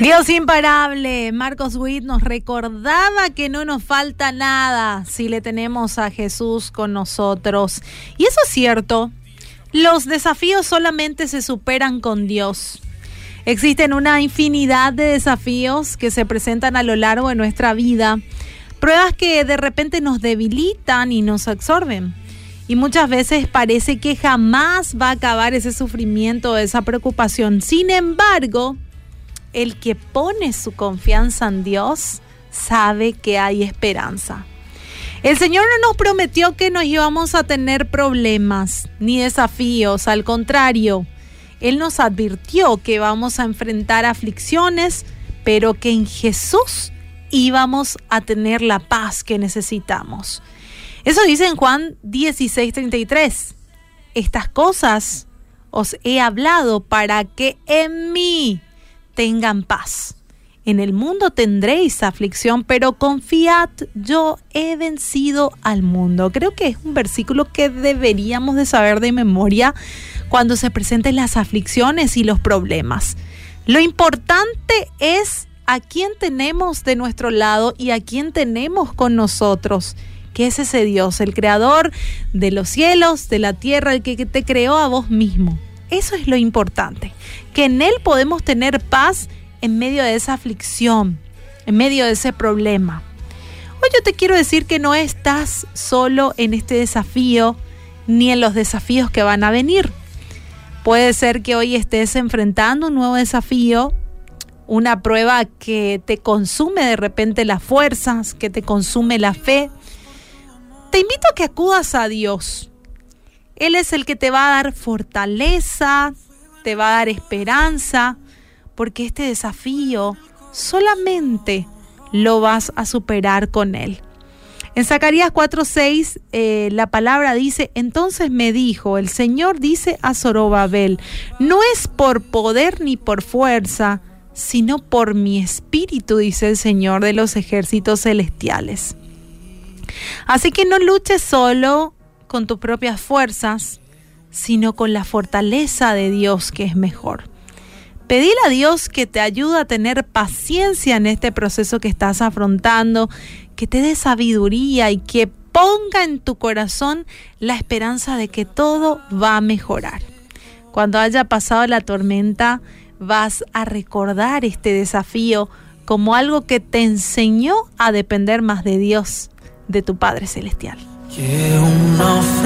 Dios imparable, Marcos Witt nos recordaba que no nos falta nada si le tenemos a Jesús con nosotros. Y eso es cierto, los desafíos solamente se superan con Dios. Existen una infinidad de desafíos que se presentan a lo largo de nuestra vida, pruebas que de repente nos debilitan y nos absorben. Y muchas veces parece que jamás va a acabar ese sufrimiento, esa preocupación. Sin embargo, el que pone su confianza en Dios sabe que hay esperanza. El Señor no nos prometió que nos íbamos a tener problemas ni desafíos, al contrario, Él nos advirtió que vamos a enfrentar aflicciones, pero que en Jesús íbamos a tener la paz que necesitamos. Eso dice en Juan 16:33. Estas cosas os he hablado para que en mí tengan paz. En el mundo tendréis aflicción, pero confiad, yo he vencido al mundo. Creo que es un versículo que deberíamos de saber de memoria cuando se presenten las aflicciones y los problemas. Lo importante es a quién tenemos de nuestro lado y a quién tenemos con nosotros que es ese Dios, el creador de los cielos, de la tierra, el que te creó a vos mismo. Eso es lo importante, que en Él podemos tener paz en medio de esa aflicción, en medio de ese problema. Hoy yo te quiero decir que no estás solo en este desafío ni en los desafíos que van a venir. Puede ser que hoy estés enfrentando un nuevo desafío, una prueba que te consume de repente las fuerzas, que te consume la fe. Te invito a que acudas a Dios, él es el que te va a dar fortaleza, te va a dar esperanza, porque este desafío solamente lo vas a superar con Él. En Zacarías 4:6 eh, la palabra dice, entonces me dijo, el Señor dice a Zorobabel, no es por poder ni por fuerza, sino por mi espíritu, dice el Señor de los ejércitos celestiales. Así que no luches solo, con tus propias fuerzas, sino con la fortaleza de Dios que es mejor. Pedile a Dios que te ayude a tener paciencia en este proceso que estás afrontando, que te dé sabiduría y que ponga en tu corazón la esperanza de que todo va a mejorar. Cuando haya pasado la tormenta, vas a recordar este desafío como algo que te enseñó a depender más de Dios, de tu Padre Celestial. Que una ofrenda